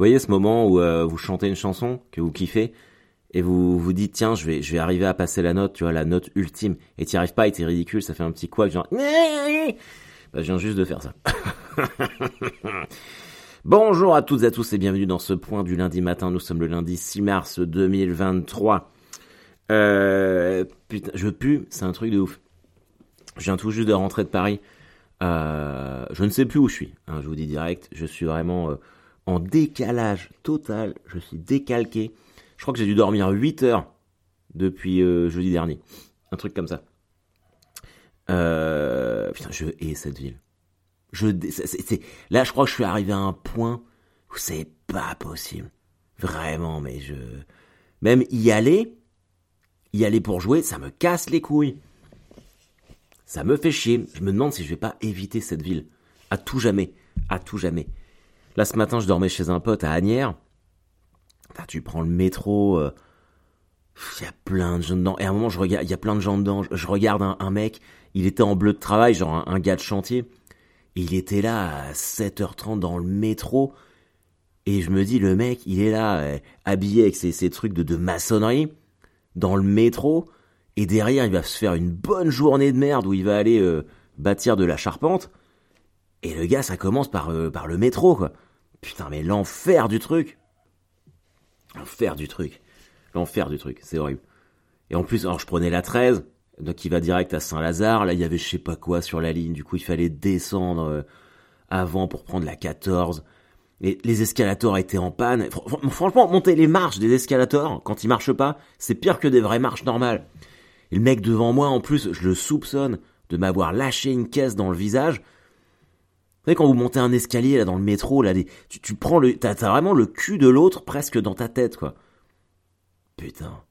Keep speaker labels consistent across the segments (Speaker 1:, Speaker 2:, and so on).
Speaker 1: voyez ce moment où euh, vous chantez une chanson que vous kiffez et vous vous dites tiens je vais arriver à passer la note tu vois la note ultime. Et t'y arrives pas et t'es ridicule ça fait un petit quoi genre bah, je viens juste de faire ça. Bonjour à toutes et à tous et bienvenue dans ce point du lundi matin. Nous sommes le lundi 6 mars 2023 euh, putain je pue c'est un truc de ouf. Je viens tout juste de rentrer de Paris. Euh, je ne sais plus où je suis hein, je vous dis direct. Je suis vraiment en décalage total je suis décalqué je crois que j'ai dû dormir 8 heures depuis euh, jeudi dernier. Un truc comme ça. Euh, putain, je hais cette ville. Je, là, je crois que je suis arrivé à un point où c'est pas possible. Vraiment, mais je... Même y aller, y aller pour jouer, ça me casse les couilles. Ça me fait chier. Je me demande si je vais pas éviter cette ville. À tout jamais. À tout jamais. Là, ce matin, je dormais chez un pote à Agnières tu prends le métro, il euh, y a plein de gens dedans. Et à un moment, il y a plein de gens dedans. Je, regarde un, mec, il était en bleu de travail, genre un, gars de chantier. il était là à 7h30 dans le métro. Et je me dis, le mec, il est là, euh, habillé avec ses, trucs de, maçonnerie, dans le métro. Et derrière, il va se faire une bonne journée de merde où il va aller euh, bâtir de la charpente. Et le gars, ça commence par, par le métro, quoi. Putain, mais l'enfer du truc. L'enfer du truc. L'enfer du truc, c'est horrible. Et en plus, alors je prenais la 13, donc il va direct à Saint-Lazare. Là, il y avait je sais pas quoi sur la ligne. Du coup, il fallait descendre euh, avant pour prendre la 14. Et les escalators étaient en panne. Franchement, monter les marches des escalators, quand ils marchent pas, c'est pire que des vraies marches normales. Et le mec devant moi, en plus, je le soupçonne de m'avoir lâché une caisse dans le visage. Vous savez, quand vous montez un escalier là dans le métro, là, tu, tu prends le, t'as, vraiment le cul de l'autre presque dans ta tête, quoi. Putain.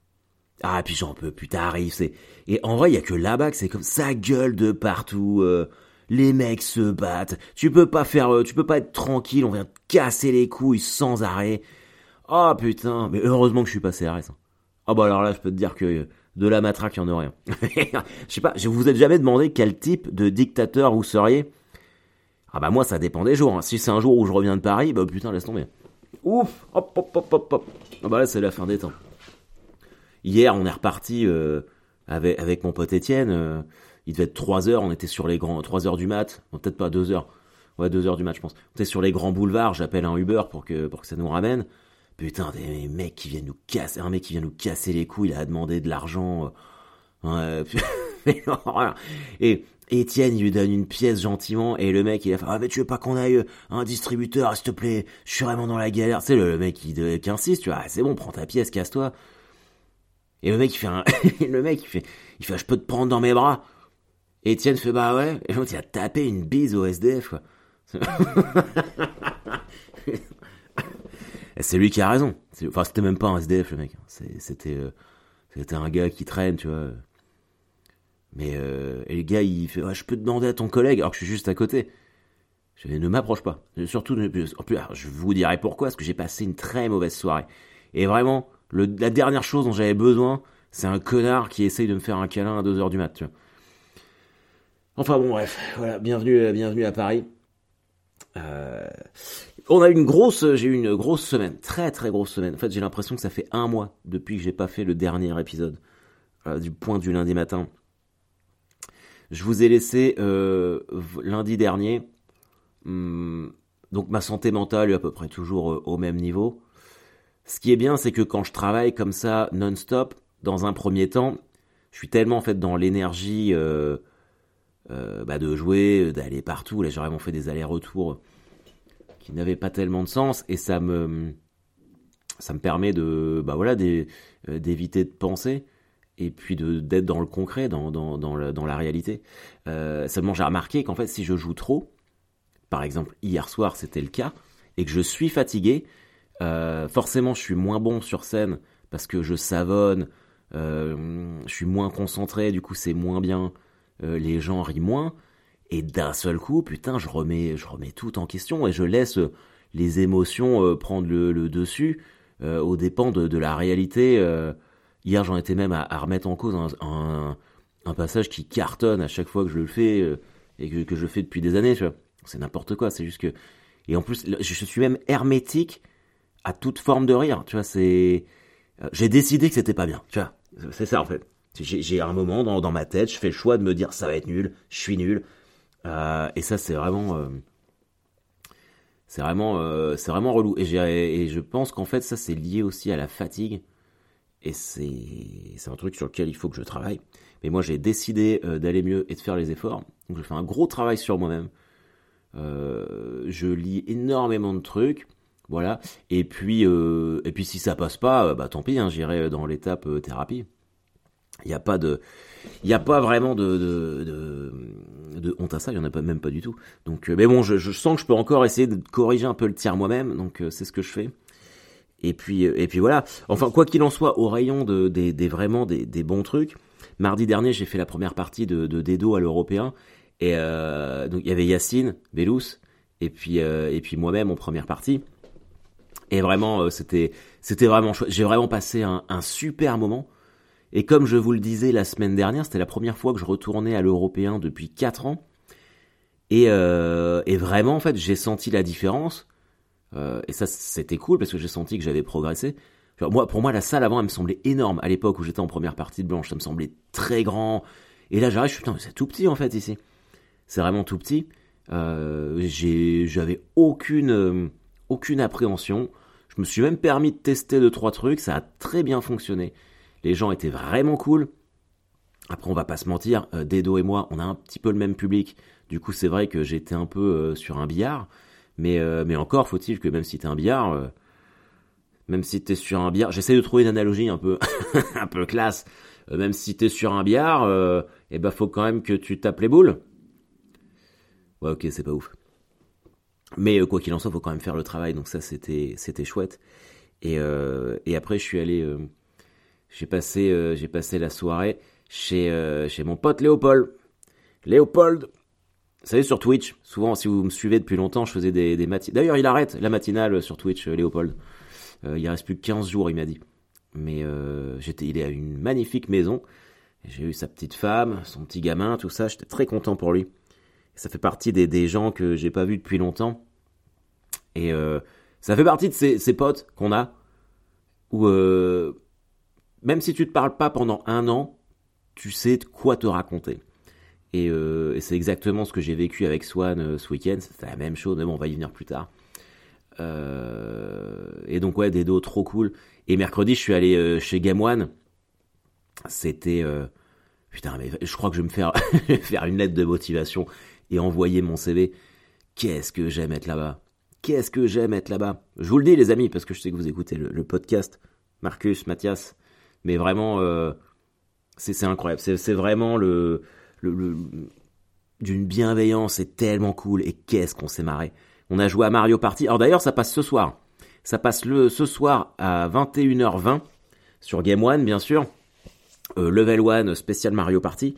Speaker 1: Ah, puis j'en peux, putain, arrive, c'est. Et en vrai, il y a que là-bas que c'est comme ça gueule de partout. Euh, les mecs se battent. Tu peux pas faire, euh, tu peux pas être tranquille. On vient te casser les couilles sans arrêt. Ah oh, putain, mais heureusement que je suis passé à ça. Ah bah alors là, je peux te dire que de la matraque, il y en a rien. je sais pas, je vous ai jamais demandé quel type de dictateur vous seriez ah bah moi ça dépend des jours. Hein. Si c'est un jour où je reviens de Paris, bah putain laisse tomber. Ouf, hop hop hop hop hop. Ah bah là c'est la fin des temps. Hier on est reparti euh, avec, avec mon pote Étienne. Euh, il devait être 3 heures, on était sur les grands 3 heures du mat, peut-être pas 2 heures. Ouais 2 heures du mat je pense. On était sur les grands boulevards, j'appelle un Uber pour que pour que ça nous ramène. Putain des mecs qui viennent nous casser, un mec qui vient nous casser les couilles, il a demandé de l'argent. Euh, et Étienne, lui donne une pièce gentiment, et le mec, il a fait, ah, mais tu veux pas qu'on aille un distributeur, s'il te plaît, je suis vraiment dans la galère. C'est le, mec qui, qui, insiste, tu vois, ah, c'est bon, prends ta pièce, casse-toi. Et le mec, il fait un, le mec, il fait, je peux te prendre dans mes bras. Étienne fait, bah ouais. Et l'autre, il a tapé une bise au SDF, quoi. c'est lui qui a raison. Enfin, c'était même pas un SDF, le mec. C'était, euh, c'était un gars qui traîne, tu vois. Mais euh, le gars, il fait Je peux demander à ton collègue, alors que je suis juste à côté. Je ne m'approche pas. Surtout, en plus, je vous dirai pourquoi, parce que j'ai passé une très mauvaise soirée. Et vraiment, la dernière chose dont j'avais besoin, c'est un connard qui essaye de me faire un câlin à 2h du mat. Enfin bon, bref, voilà, bienvenue, bienvenue à Paris. Euh, on a une grosse, j'ai eu une grosse semaine, très très grosse semaine. En fait, j'ai l'impression que ça fait un mois depuis que j'ai pas fait le dernier épisode euh, du point du lundi matin. Je vous ai laissé euh, lundi dernier. Hum, donc ma santé mentale est à peu près toujours euh, au même niveau. Ce qui est bien, c'est que quand je travaille comme ça non-stop, dans un premier temps, je suis tellement en dans l'énergie euh, bah, de jouer, d'aller partout. Là, j'ai vraiment fait des allers-retours qui n'avaient pas tellement de sens et ça me ça me permet de bah d'éviter de penser et puis d'être dans le concret, dans, dans, dans, la réalité. Euh, seulement j'ai remarqué qu'en fait si je joue trop, par exemple hier soir c'était le cas, et que je suis fatigué, euh, forcément je suis moins bon sur scène parce que je savonne, euh, je suis moins concentré, du coup c'est moins bien, les gens rient moins, et d'un seul coup, putain, je remets, je remets tout en question et je laisse les émotions prendre le, dessus aux dépens de, de la réalité Hier, j'en étais même à, remettre en cause un, passage qui cartonne à chaque fois que je le fais euh, et que, je fais depuis des années. C'est n'importe quoi. C'est juste que et en plus, je suis même hermétique à toute forme de rire. Tu vois, c'est j'ai décidé que c'était pas bien. Tu vois, c'est ça en fait. J'ai un moment dans, ma tête, je fais le choix de me dire ça va être nul, je suis nul. et ça c'est vraiment c'est vraiment, euh, c'est vraiment relou. Et je pense qu'en fait, ça, c'est lié aussi à la fatigue. Et c'est, un truc sur lequel il faut que je travaille. Mais moi, j'ai décidé euh, d'aller mieux et de faire les efforts. Donc, je fais un gros travail sur moi-même. Euh, je lis énormément de trucs. Voilà. Et puis, et puis si ça passe pas, bah tant pis, hein, j'irai dans l'étape thérapie. Il n'y a pas a pas vraiment de, de, honte à ça, il n'y en a même pas du tout. Donc, euh, mais bon, je, je, sens que je peux encore essayer de corriger un peu le tir moi-même, donc euh, c'est ce que je fais. Et puis, euh, et puis voilà. Enfin, quoi qu'il en soit, au rayon de, des, des vraiment des, des, bons trucs. Mardi dernier, j'ai fait la première partie de, de Dedo à l'européen, et euh, donc il y avait Yacine, Belous, et puis et puis moi-même en première partie. Et vraiment, c'était c'était vraiment. J'ai vraiment passé un, un super moment. Et comme je vous le disais la semaine dernière, c'était la première fois que je retournais à l'européen depuis 4 ans. Et, euh, et vraiment, en fait, j'ai senti la différence. Euh, et ça, c'était cool parce que j'ai senti que j'avais progressé. moi, pour moi, la salle avant, elle me semblait énorme. À l'époque où j'étais en première partie de blanche, ça me semblait très grand. Et là, j'arrive, je suis putain, c'est tout petit en fait ici. C'est vraiment tout petit. Euh, j'avais aucune, euh, aucune appréhension. Je me suis même permis de tester deux trois trucs. Ça a très bien fonctionné. Les gens étaient vraiment cool. Après, on va pas se mentir, Dedo et moi, on a un petit peu le même public. Du coup, c'est vrai que j'étais un peu sur un billard. Mais, euh, mais encore, faut-il que même si t'es un billard, même si t'es sur un billard, j'essaie de trouver une analogie un peu, un peu classe. même si t'es sur un billard, eh ben, faut quand même que tu tapes les boules. Ouais, ok, c'est pas ouf. Mais quoi qu'il en soit, faut quand même faire le travail. Donc ça, c'était, c'était chouette. Et, et après, je suis allé j'ai passé, euh, j'ai passé la soirée chez, euh, chez mon pote Léopold. Léopold, vous savez, sur Twitch, souvent, si vous me suivez depuis longtemps, je faisais des, des matinales. D'ailleurs, il arrête la matinale sur Twitch, euh, Léopold. il reste plus que 15 jours, il m'a dit. Mais j'étais, il est à une magnifique maison. J'ai eu sa petite femme, son petit gamin, tout ça. J'étais très content pour lui. Ça fait partie des, des gens que j'ai pas vus depuis longtemps. Et ça fait partie de ces, ces potes qu'on a. Où même si tu te parles pas pendant un an, tu sais de quoi te raconter. Et, euh, et c'est exactement ce que j'ai vécu avec Swan euh, ce week-end. C'était la même chose, mais bon, on va y venir plus tard. Euh, et donc ouais, des dos trop cool. Et mercredi, je suis allé chez Game One. C'était putain, mais je crois que je vais me faire faire une lettre de motivation et envoyer mon CV. Qu'est-ce que j'aime être là-bas. Qu'est-ce que j'aime être là-bas. Je vous le dis les amis parce que je sais que vous écoutez le, le podcast. Marcus, Mathias, mais vraiment, c'est incroyable. C'est vraiment le, d'une bienveillance, c'est tellement cool. Et qu'est-ce qu'on s'est marré. On a joué à Mario Party. Alors d'ailleurs, ça passe ce soir. Ça passe le ce soir à 21h20 sur Game One, bien sûr. Euh, level 1 spécial Mario Party.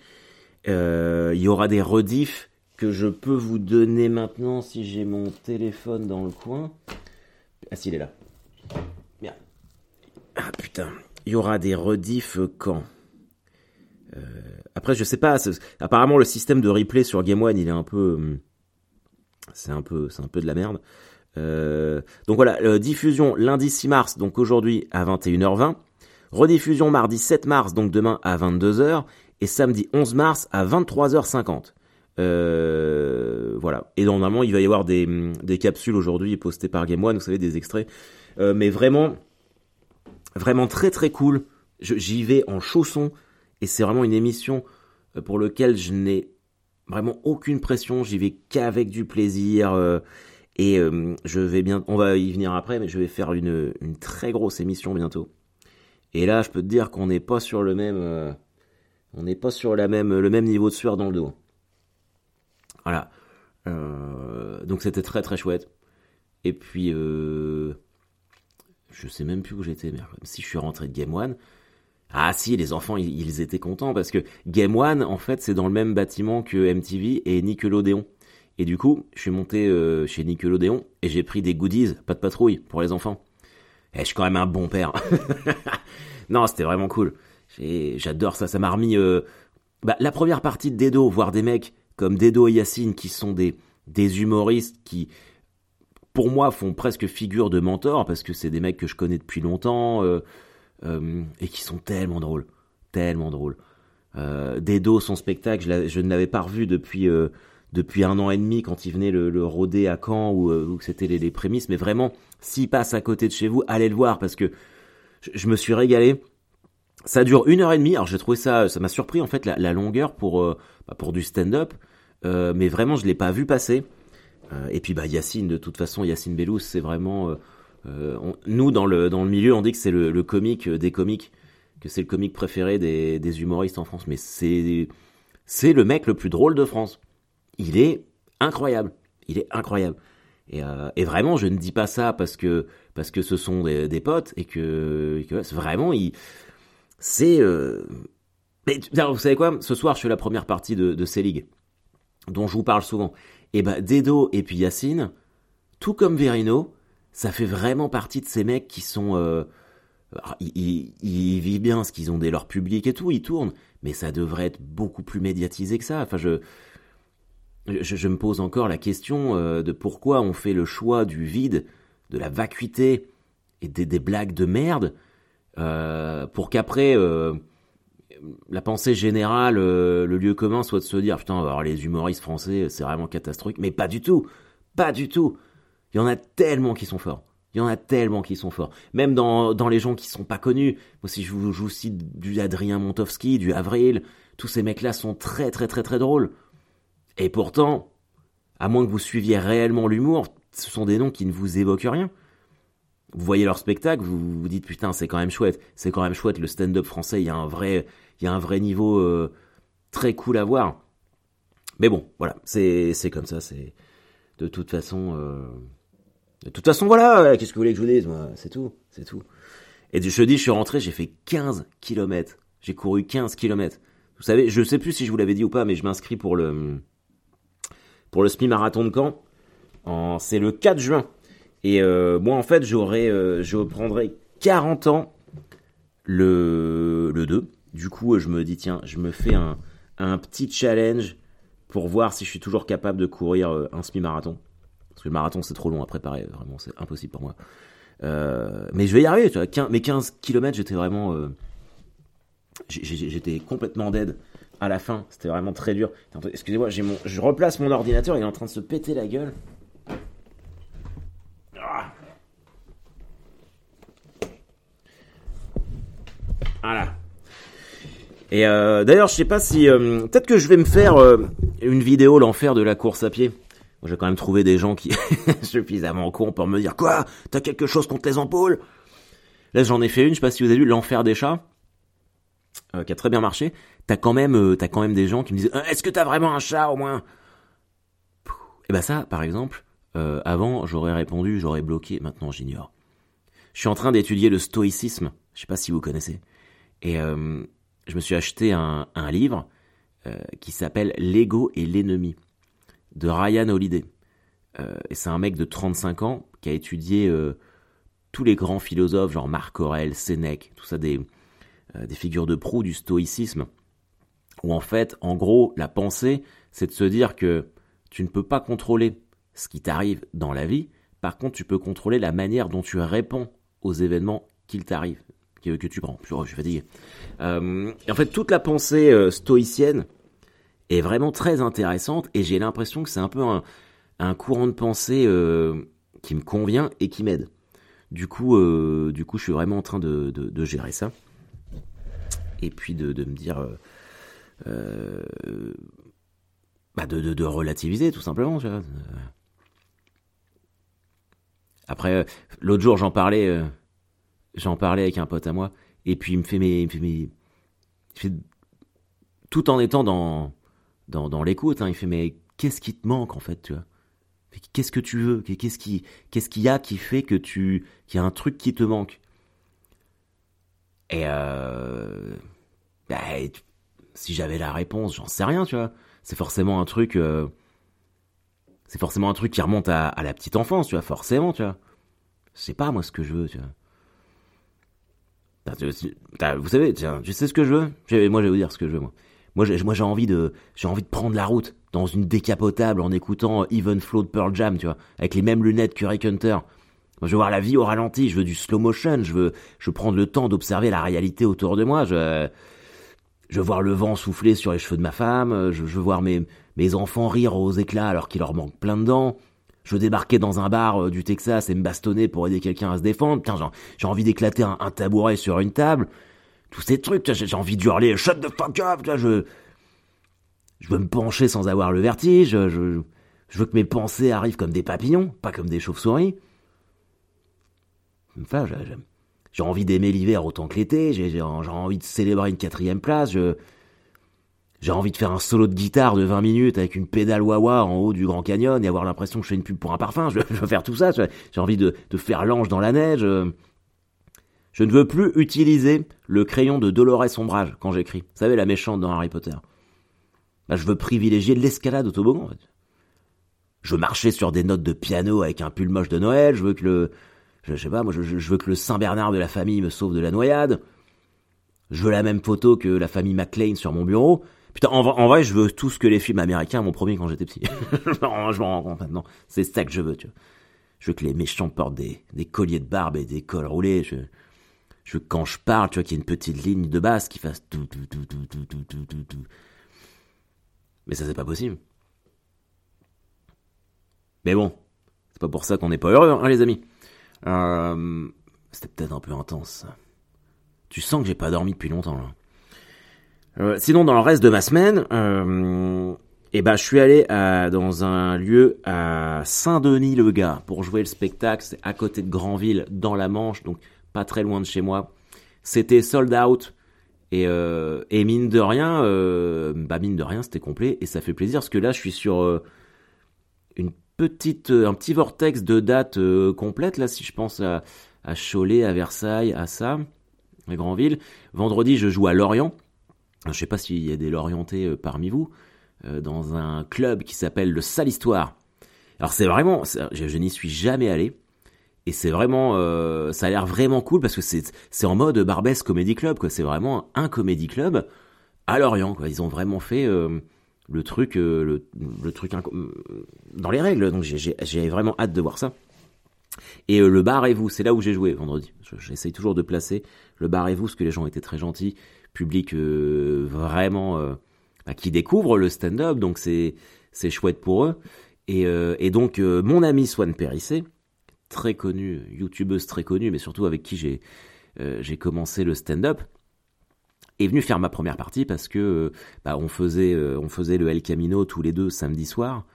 Speaker 1: Euh, il y aura des rediffs que je peux vous donner maintenant si j'ai mon téléphone dans le coin. Ah si, il est là. Merde. Ah putain il y aura des rediffs quand? Après, je sais pas. Apparemment, le système de replay sur Game One, il est un peu, hum, c'est un peu, c'est un peu de la merde. Euh, donc voilà, euh, diffusion lundi 6 mars, donc aujourd'hui à 21h20. Rediffusion mardi 7 mars, donc demain à 22h. Et samedi 11 mars à 23h50. Euh, voilà. Et normalement, il va y avoir des, hum, des capsules aujourd'hui postées par Game One, vous savez, des extraits. Euh, mais vraiment, Vraiment très très cool. J'y vais en chausson et c'est vraiment une émission euh, pour laquelle je n'ai vraiment aucune pression. J'y vais qu'avec du plaisir. Euh, et euh, je vais bien, on va y venir après, mais je vais faire une, très grosse émission bientôt. Et là, je peux te dire qu'on n'est pas sur le même, on n'est pas sur le même niveau de sueur dans le dos. Voilà. donc c'était très très chouette. Et puis, je sais même plus où j'étais, mais si je suis rentré de Game One. Ah si, les enfants, ils, étaient contents parce que Game One, en fait, c'est dans le même bâtiment que MTV et Nickelodeon. Et du coup, je suis monté euh, chez Nickelodeon et j'ai pris des goodies, pas de patrouille, pour les enfants. Et je suis quand même un bon père. non, c'était vraiment cool. J'adore ça, ça m'a remis... Euh, bah, la première partie de Dedo, voir des mecs comme Dedo et Yacine qui sont des, des humoristes qui pour moi, font presque figure de mentor parce que c'est des mecs que je connais depuis longtemps euh, euh, et qui sont tellement drôles, tellement drôles. Euh, Dedo, son spectacle, je, ne l'avais pas revu depuis euh, depuis un an et demi quand il venait le, le rôder à Caen où, euh, où c'était les, prémices. Mais vraiment, s'il passe à côté de chez vous, allez le voir parce que je, me suis régalé. Ça dure une heure et demie. Alors j'ai trouvé ça, ça m'a surpris en fait la, longueur pour bah, pour du stand-up. mais vraiment, je l'ai pas vu passer. Et puis bah Yacine, de toute façon, Yacine Bellous, c'est vraiment on, nous dans le dans le milieu, on dit que c'est le, comique des comiques, que c'est le comique préféré des, humoristes en France. Mais c'est c'est le mec le plus drôle de France. Il est incroyable. Il est incroyable. Et, euh, vraiment, je ne dis pas ça parce que parce que ce sont des, potes et que, vraiment, il c'est. Euh... Mais vous savez quoi? Ce soir, je fais la première partie de, de C-League, dont je vous parle souvent. Et bah Dedo et puis Yacine, tout comme Verino, ça fait vraiment partie de ces mecs qui sont... Euh, ils, ils, ils, vivent bien ce qu'ils ont des leur public et tout, ils tournent, mais ça devrait être beaucoup plus médiatisé que ça. Enfin, je, je, me pose encore la question euh, de pourquoi on fait le choix du vide, de la vacuité et des, blagues de merde, euh, pour qu'après euh, la pensée générale, le lieu commun soit de se dire putain, alors les humoristes français, c'est vraiment catastrophique. Mais pas du tout, pas du tout. Il y en a tellement qui sont forts. Il y en a tellement qui sont forts. Même dans, dans les gens qui sont pas connus. Moi, si je vous, cite du Adrien Montowski, du Avril, tous ces mecs-là sont très très très très drôles. Et pourtant, à moins que vous suiviez réellement l'humour, ce sont des noms qui ne vous évoquent rien. Vous voyez leur spectacle, vous vous dites putain, c'est quand même chouette. C'est quand même chouette le stand-up français. Il y a un vrai, il y a un vrai niveau euh, très cool à voir. Mais bon, voilà, c'est c'est comme ça. C'est de toute façon. Euh... De toute façon, voilà, qu'est-ce que vous voulez que je vous dise, moi? C'est tout, c'est tout. Et jeudi, je suis rentré, j'ai fait 15 km. J'ai couru 15 km. Vous savez, je sais plus si je vous l'avais dit ou pas, mais je m'inscris pour le pour le semi-marathon de Caen. En... C'est le 4 juin. Et euh, moi, en fait, euh, je prendrais 40 ans le, le 2. Du coup, je me dis, tiens, je me fais un, un petit challenge pour voir si je suis toujours capable de courir euh, un semi-marathon. Parce que le marathon, c'est trop long à préparer, vraiment, c'est impossible pour moi. Euh, mais je vais y arriver, tu vois. 15, mes 15 km, j'étais vraiment. Euh, j'étais complètement dead à la fin. C'était vraiment très dur. Excusez-moi, je replace mon ordinateur, il est en train de se péter la gueule. Ah. Voilà. Et euh, d'ailleurs, je sais pas si peut-être que je vais me faire une vidéo l'enfer de la course à pied. J'ai quand même trouvé des gens qui suffisamment cons pour me dire quoi? T'as quelque chose contre les ampoules? Là, j'en ai fait une. Je sais pas si vous avez vu l'enfer des chats, euh, qui a très bien marché. T'as quand même, euh, t'as quand même des gens qui me disent Est-ce que t'as vraiment un chat au moins? Et ben ça, par exemple, euh, avant, j'aurais répondu, j'aurais bloqué. Maintenant, j'ignore. Je suis en train d'étudier le stoïcisme. Je sais pas si vous connaissez. Et je me suis acheté un, un livre euh, qui s'appelle L'ego et l'ennemi de Ryan Holiday. Euh, et c'est un mec de 35 ans qui a étudié euh, tous les grands philosophes, genre Marc Aurèle, Sénèque, tout ça des, des figures de proue du stoïcisme. Où en fait, en gros, la pensée, c'est de se dire que tu ne peux pas contrôler ce qui t'arrive dans la vie. Par contre, tu peux contrôler la manière dont tu réponds aux événements qu'il t'arrive que, que tu prends. Je, je suis fatigué. Euh, et en fait, toute la pensée euh, stoïcienne est vraiment très intéressante et j'ai l'impression que c'est un peu un, un, courant de pensée euh, qui me convient et qui m'aide. Du coup, euh, du coup, je suis vraiment en train de, de, gérer ça et puis de, de me dire, euh, bah de, relativiser tout simplement. Après, l'autre jour, j'en parlais j'en parlais avec un pote à moi, et puis il me fait mes, il me fait mes, tout en étant dans, dans, l'écoute, hein, il fait mais qu'est-ce qui te manque en fait, tu vois? Qu'est-ce que tu veux? Qu'est-ce qui, qu'est-ce qu'il y a qui fait que tu, qu'il y a un truc qui te manque? Et euh, bah, si j'avais la réponse, j'en sais rien, tu vois. C'est forcément un truc, euh, c'est forcément un truc qui remonte à, la petite enfance, tu vois, forcément, tu vois. Je sais pas moi ce que je veux, tu vois. Vous savez, je sais ce que je veux? Moi, je vais vous dire ce que je veux. Moi, moi, j'ai, envie de, j'ai envie de prendre la route. dans une décapotable en écoutant Even Flow de Pearl Jam, tu vois, avec les mêmes lunettes que Rick Hunter. Je veux voir la vie au ralenti, je veux du slow motion, je veux, je veux prendre le temps d'observer la réalité autour de moi, je, veux voir le vent souffler sur les cheveux de ma femme, je, je veux voir mes, mes enfants rire aux éclats alors qu'il leur manque plein de dents. Je veux débarquer dans un bar euh, du Texas et me bastonner pour aider quelqu'un à se défendre. Putain, j'ai envie d'éclater un, tabouret sur une table. Tous ces trucs, j'ai envie d'hurler shut the fuck up. Là, je, je veux me pencher sans avoir le vertige. Je, veux que mes pensées arrivent comme des papillons, pas comme des chauves-souris. Enfin, j'ai envie d'aimer l'hiver autant que l'été. J'ai envie de célébrer une quatrième place. J'ai envie de faire un solo de guitare de 20 minutes avec une pédale wah en haut du Grand Canyon et avoir l'impression que je fais une pub pour un parfum. Je, veux faire tout ça. J'ai envie de, de faire l'ange dans la neige. Je ne veux plus utiliser le crayon de Dolores Ombrage quand j'écris. Vous savez, la méchante dans Harry Potter. Bah, je veux privilégier l'escalade au toboggan. En fait. Je veux marcher sur des notes de piano avec un pull moche de Noël. Je veux que le, je, sais pas, moi, je, je veux que le Saint Bernard de la famille me sauve de la noyade. Je veux la même photo que la famille McLean sur mon bureau. Putain, en, vrai, je veux tout ce que les films américains m'ont promis quand j'étais petit. je m'en rends compte maintenant. C'est ça que je veux, tu vois. Je veux que les méchants portent des, colliers de barbe et des cols roulés. Je, quand je parle, tu vois, qu'il y ait une petite ligne de basse qui fasse tout, tout, tout, tout, tout, tout, tout, tout, tout. Mais ça, c'est pas possible. Mais bon, c'est pas pour ça qu'on n'est pas heureux, hein, les amis. Euh, C'était peut-être un peu intense. Tu sens que j'ai pas dormi depuis longtemps, là. Euh, sinon, dans le reste de ma semaine, euh, eh ben, je suis allé à, dans un lieu à Saint-Denis-le-Gard pour jouer le spectacle. C'est à côté de Granville, dans la Manche, donc pas très loin de chez moi. C'était sold out. Et, euh, et mine de rien, euh, bah mine de rien, c'était complet et ça fait plaisir parce que là, je suis sur euh, une petite, un petit vortex de date complète là. Si je pense à, à Cholet, à Versailles, à ça, à Granville. Vendredi, je joue à Lorient je sais pas s'il y a des Lorientais parmi vous, dans un club qui s'appelle le Sale Histoire. Alors c'est vraiment, je, n'y suis jamais allé, et c'est vraiment, euh, ça a l'air vraiment cool parce que c'est c'est en mode Barbès Comedy Club quoi. C'est vraiment un comedy club à Lorient quoi. Ils ont vraiment fait le truc, le, le, truc dans les règles. Donc j'ai vraiment hâte de voir ça. Et le bar et vous, c'est là où j'ai joué vendredi. J'essaye toujours de placer le bar et vous, parce que les gens étaient très gentils public euh, vraiment euh, bah, qui découvre le stand-up, donc c'est c'est chouette pour eux. Et, euh, et donc mon ami Swan Périssé, très connue, youtubeuse très connue, mais surtout avec qui j'ai j'ai commencé le stand-up, est venu faire ma première partie parce que bah, on faisait on faisait le El Camino tous les deux samedi soir.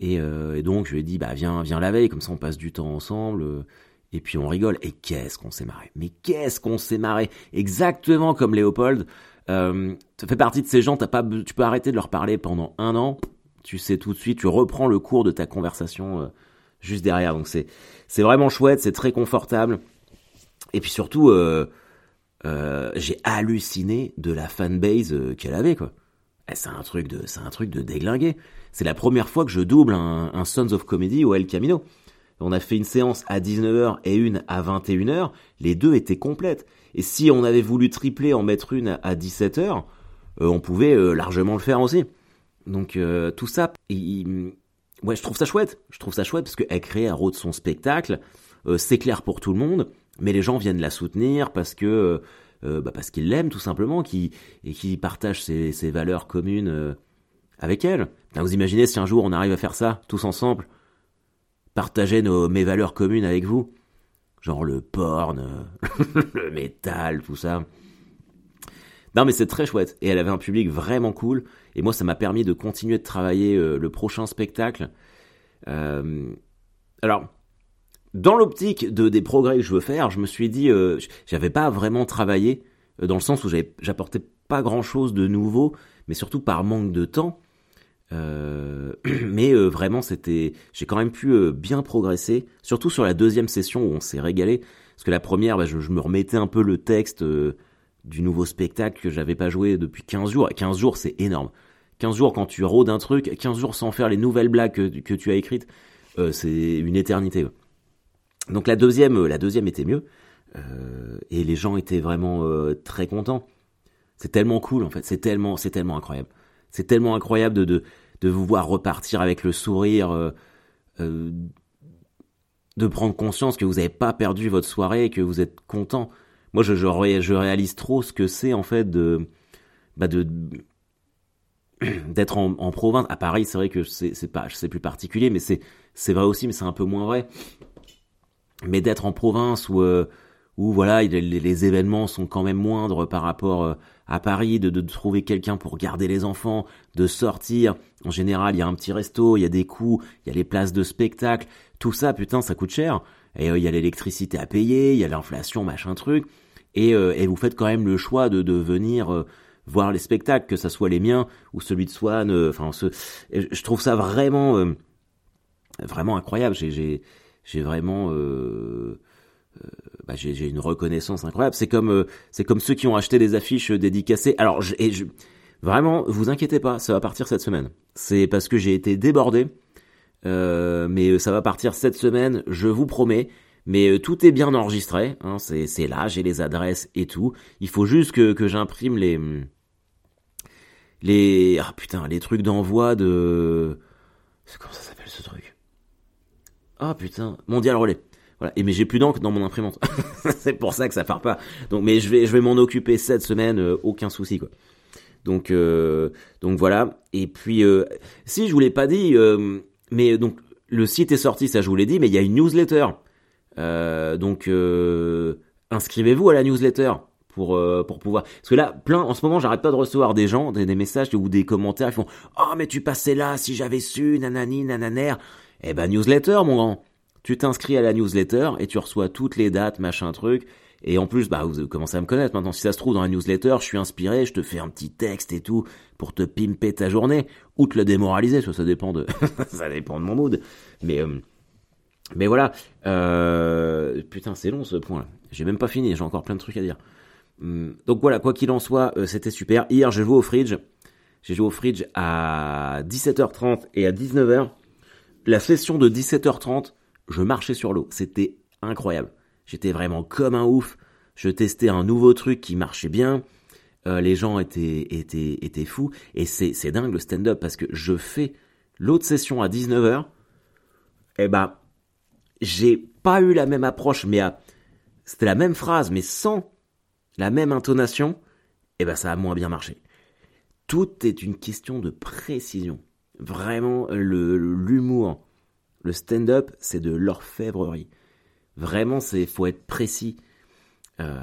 Speaker 1: Et, et, donc je lui ai dit bah viens viens la veille comme ça on passe du temps ensemble et puis on rigole. Et qu'est-ce qu'on s'est marré Mais qu'est-ce qu'on s'est marré Exactement comme Léopold. Euh, tu fais partie de ces gens, as pas, tu peux arrêter de leur parler pendant un an. Tu sais tout de suite, tu reprends le cours de ta conversation euh, juste derrière. Donc c'est c'est vraiment chouette, c'est très confortable. Et puis surtout, euh, euh, j'ai halluciné de la fanbase euh, qu'elle avait quoi. Eh, c'est un truc de c'est un truc de déglingué. C'est la première fois que je double un, Sons of Comedy au El Camino. On a fait une séance à 19h et une à 21h, les deux étaient complètes. Et si on avait voulu tripler, en mettre une à 17h, euh, on pouvait largement le faire aussi. Donc tout ça, ouais, je trouve ça chouette. Je trouve ça chouette parce qu'elle crée un rôle de son spectacle. c'est clair pour tout le monde, mais les gens viennent la soutenir parce que bah parce qu'ils l'aiment tout simplement, qui et qui partagent ses, valeurs communes avec elle. vous imaginez si un jour on arrive à faire ça tous ensemble partager nos, mes valeurs communes avec vous. Genre le porn, le métal, tout ça. Non mais c'est très chouette. Et elle avait un public vraiment cool. Et moi ça m'a permis de continuer de travailler euh, le prochain spectacle. Euh, alors, dans l'optique de, des progrès que je veux faire, je me suis dit, euh, j'avais pas vraiment travaillé, euh, dans le sens où j'apportais pas grand chose de nouveau, mais surtout par manque de temps. Mais vraiment, c'était, j'ai quand même pu bien progresser, surtout sur la deuxième session où on s'est régalé, parce que la première, bah, je, me remettais un peu le texte du nouveau spectacle que j'avais pas joué depuis 15 jours. Et 15 jours, c'est énorme. 15 jours quand tu rôdes un truc, 15 jours sans faire les nouvelles blagues que, tu as écrites, c'est une éternité. Donc la deuxième, la deuxième était mieux, et les gens étaient vraiment très contents. C'est tellement cool en fait, c'est tellement, c'est tellement incroyable. C'est tellement incroyable de, de, de vous voir repartir avec le sourire, euh, euh, de prendre conscience que vous n'avez pas perdu votre soirée et que vous êtes content. Moi, je, je, réalise trop ce que c'est en fait de, bah de d'être en, province. À Paris, c'est vrai que c'est pas, c'est plus particulier, mais c'est c'est vrai aussi, mais c'est un peu moins vrai. Mais d'être en province où euh, voilà, les, événements sont quand même moindres par rapport euh, à Paris, de, de trouver quelqu'un pour garder les enfants, de sortir. En général, il y a un petit resto, il y a des coûts, il y a les places de spectacle. Tout ça, putain, ça coûte cher. Et euh, il y a l'électricité à payer, il y a l'inflation, machin truc. Et, et, vous faites quand même le choix de, de venir voir les spectacles, que ça soit les miens ou celui de Swan. Enfin, ce, je trouve ça vraiment, vraiment incroyable. J'ai, j'ai vraiment euh, euh, bah, j'ai une reconnaissance incroyable. C'est comme euh, c'est comme ceux qui ont acheté des affiches dédicacées. Alors je, et je, vraiment, vous inquiétez pas, ça va partir cette semaine. C'est parce que j'ai été débordé, mais ça va partir cette semaine, je vous promets. Mais tout est bien enregistré, hein, c'est là, j'ai les adresses et tout. Il faut juste que, que j'imprime les les ah putain les trucs d'envoi de comment ça s'appelle ce truc? Ah putain, mondial relais. Voilà. Et mais j'ai plus d'encre dans mon imprimante. c'est pour ça que ça part pas. Donc, mais je vais, je vais m'en occuper cette semaine, euh, aucun souci quoi. Donc, euh, donc voilà. Et puis, euh, si je vous l'ai pas dit, mais donc le site est sorti, ça je vous l'ai dit, mais il y a une newsletter. donc, inscrivez-vous à la newsletter pour pour pouvoir. Parce que là, plein, en ce moment, j'arrête pas de recevoir des gens, des, des messages ou des commentaires. Ils font, oh mais tu passais là, si j'avais su, nanani, nananer. Eh ben newsletter mon grand. Tu t'inscris à la newsletter et tu reçois toutes les dates, machin truc. Et en plus, bah, vous commencez à me connaître maintenant. Si ça se trouve dans la newsletter, je suis inspiré, je te fais un petit texte et tout pour te pimper ta journée ou te le démoraliser. Ça, dépend de, ça dépend de mon mood. Mais, euh, mais voilà. Euh, putain, c'est long ce point. J'ai même pas fini. J'ai encore plein de trucs à dire. Hum, donc voilà, quoi qu'il en soit, euh, c'était super. Hier, j'ai joué au fridge. J'ai joué au fridge à 17h30 et à 19h la session de 17h30, je marchais sur l'eau. C'était incroyable. J'étais vraiment comme un ouf. Je testais un nouveau truc qui marchait bien. Euh, les gens étaient, étaient, étaient fous. Et c'est, dingue le stand-up parce que je fais l'autre session à 19h. Eh ben, j'ai pas eu la même approche, mais c'était la même phrase, mais sans la même intonation. Eh ben, ça a moins bien marché. Tout est une question de précision. Vraiment, le l'humour, le stand-up, c'est de l'orfèvrerie. Vraiment, c'est faut être précis. Euh,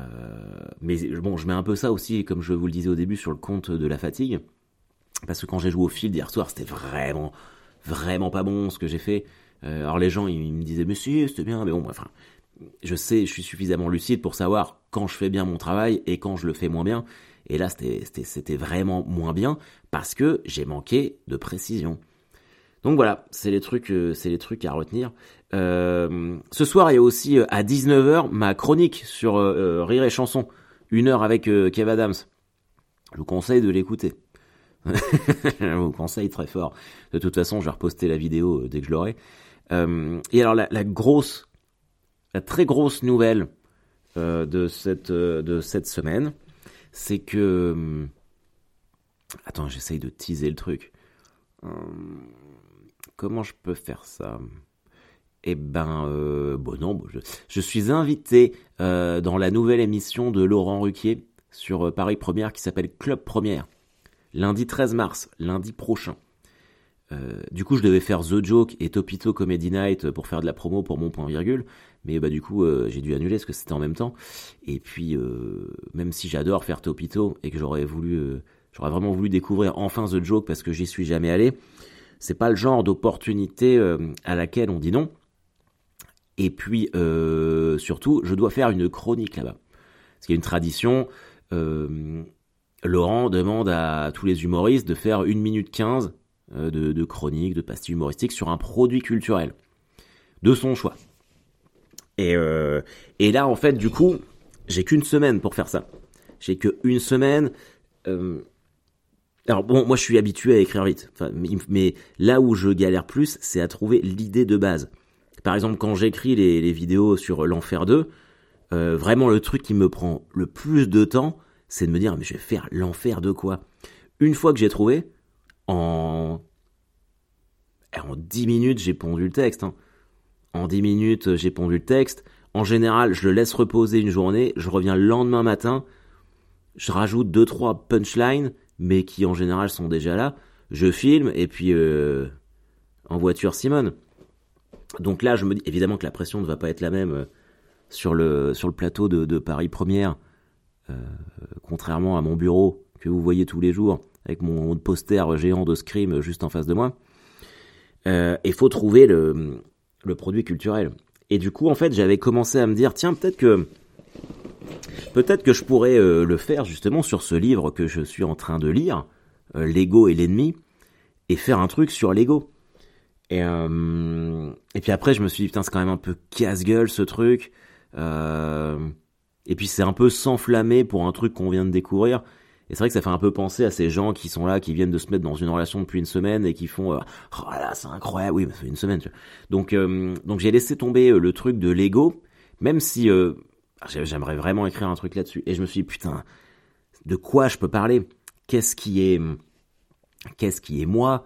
Speaker 1: mais bon, je mets un peu ça aussi, comme je vous le disais au début, sur le compte de la fatigue. Parce que quand j'ai joué au fil hier soir, c'était vraiment, vraiment pas bon ce que j'ai fait. Euh, alors les gens, ils, me disaient, mais si, c'était bien, mais bon, enfin, je sais, je suis suffisamment lucide pour savoir quand je fais bien mon travail et quand je le fais moins bien. Et là, c'était vraiment moins bien parce que j'ai manqué de précision. Donc voilà, c'est les trucs, euh, c'est les trucs à retenir. Euh, ce soir, il y a aussi euh, à 19h ma chronique sur Rire et chanson, une heure avec Kev Adams. Je vous conseille de l'écouter. je vous conseille très fort. De toute façon, je vais reposter la vidéo dès que je l'aurai. et alors la, grosse, la très grosse nouvelle de cette de cette semaine, c'est que... Hum, attends, j'essaye de teaser le truc. Comment je peux faire ça? Eh ben, euh, bon non, je, suis invité euh, dans la nouvelle émission de Laurent Ruquier sur euh, Paris Première qui s'appelle Club Première. Lundi 13 mars, lundi prochain. du coup, je devais faire The Joke et Topito Comedy Night pour faire de la promo pour mon point virgule. Mais bah du coup, j'ai dû annuler parce que c'était en même temps. Et puis, même si j'adore faire Topito et que j'aurais voulu, j'aurais vraiment voulu découvrir enfin The Joke parce que j'y suis jamais allé, c'est pas le genre d'opportunité à laquelle on dit non. Et puis, surtout, je dois faire une chronique là-bas. Parce qu'il y a une tradition. Laurent demande à tous les humoristes de faire une minute 15 de, chronique, de pastilles humoristiques sur un produit culturel. De son choix. Et, euh, là, en fait, du coup, j'ai qu'une semaine pour faire ça. J'ai qu'une semaine. Euh... Alors bon, moi je suis habitué à écrire vite. Mais, là où je galère plus, c'est à trouver l'idée de base. Par exemple, quand j'écris les, vidéos sur l'enfer 2, euh, vraiment le truc qui me prend le plus de temps, c'est de me dire mais je vais faire l'enfer de quoi? Une fois que j'ai trouvé, en en 10 minutes, j'ai pondu le texte. Hein. En 10 minutes, j'ai pondu le texte. En général, je le laisse reposer une journée, je reviens le lendemain matin, je rajoute 2-3 punchlines, mais qui en général sont déjà là. Je filme, et puis euh, en voiture Simone. Donc là, je me dis évidemment que la pression ne va pas être la même euh, sur le, sur le plateau de, Paris Première, euh, contrairement à mon bureau que vous voyez tous les jours, avec mon poster géant de Scream juste en face de moi. Il euh, faut trouver le, le produit culturel. Et du coup, en fait, j'avais commencé à me dire, tiens, peut-être que peut-être que je pourrais le faire justement sur ce livre que je suis en train de lire, L'ego et l'ennemi, et faire un truc sur l'ego. Et, euh, et puis après, je me suis dit, putain, c'est quand même un peu casse-gueule ce truc. Euh, et puis c'est un peu s'enflammer pour un truc qu'on vient de découvrir. Et c'est vrai que ça fait un peu penser à ces gens qui sont là, qui viennent de se mettre dans une relation depuis une semaine et qui font, euh, oh là, c'est incroyable, oui, ça fait une semaine. Donc, euh, donc j'ai laissé tomber euh, le truc de l'ego, même si j'aimerais vraiment écrire un truc là-dessus. Et je me suis dit, putain, de quoi je peux parler? Qu'est-ce qui est, qu'est-ce qui est moi?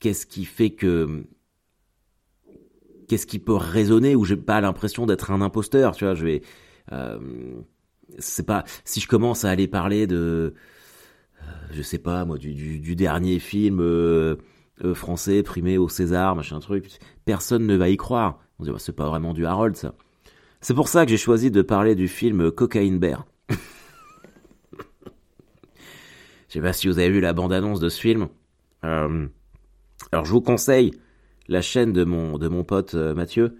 Speaker 1: Qu'est-ce qui fait que qu'est-ce qui peut résonner où j'ai pas l'impression d'être un imposteur, tu vois, je vais euh, c'est pas si je commence à aller parler de euh, je sais pas moi du, dernier film euh, français primé au César, machin truc, personne ne va y croire. On dit bah, c'est pas vraiment du Harold ça. C'est pour ça que j'ai choisi de parler du film Cocaine Bear. Je sais pas si vous avez vu la bande-annonce de ce film. alors je vous conseille la chaîne de mon, de mon pote euh, Mathieu,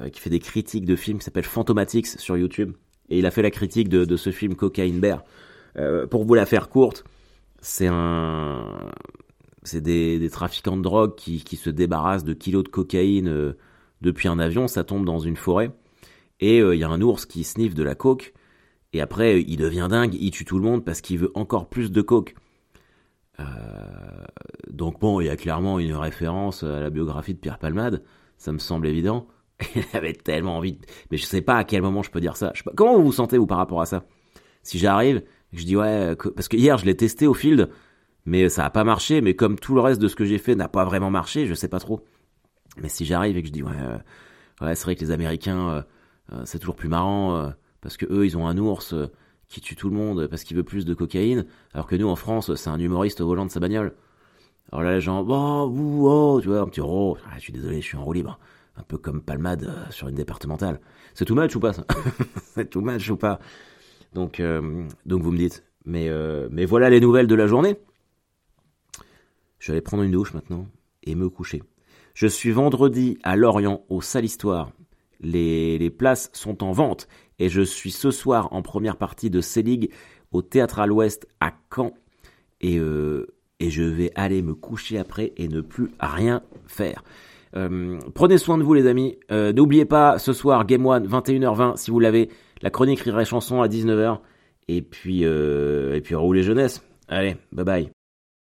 Speaker 1: euh, qui fait des critiques de films, qui s'appelle Fantomatics sur YouTube. Et il a fait la critique de, de ce film Cocaine Bear. Euh, pour vous la faire courte, c'est un, c'est des, des, trafiquants de drogue qui, qui, se débarrassent de kilos de cocaïne depuis un avion. Ça tombe dans une forêt et il y a un ours qui sniffe de la coke. Et après, il devient dingue, il tue tout le monde parce qu'il veut encore plus de coke. Euh, donc bon, il y a clairement une référence à la biographie de Pierre Palmade, ça me semble évident. Il avait tellement envie, mais je sais pas à quel moment je peux dire ça. Comment vous vous sentez vous par rapport à ça? Si j'arrive, je dis ouais, parce que hier je l'ai testé au field, mais ça a pas marché. Mais comme tout le reste de ce que j'ai fait n'a pas vraiment marché, je sais pas trop. Mais si j'arrive et que je dis ouais, euh, c'est vrai que les Américains, euh, c'est toujours plus marrant parce que eux ils ont un ours qui tue tout le monde parce qu'il veut plus de cocaïne, alors que nous en France, c'est un humoriste au volant de sa bagnole. Alors là, les gens, oh, oh, tu vois, un petit oh, je suis désolé, je suis en roue libre. Un peu comme Palmade euh, sur une départementale. C'est tout match ou pas C'est tout match ou pas? Donc, euh, vous me dites. Mais, euh, mais voilà les nouvelles de la journée. Je vais aller prendre une douche maintenant et me coucher. Je suis vendredi à Lorient au Sale Histoire. Les, les places sont en vente et je suis ce soir en première partie de C-League au Théâtre à l'Ouest à Caen. Et, euh, et je vais aller me coucher après et ne plus rien faire. Euh, prenez soin de vous les amis. Euh, n'oubliez pas ce soir Game One 21h20 si vous l'avez. La chronique rirait chanson à 19h. Et puis et puis roulez jeunesse. Allez, bye bye.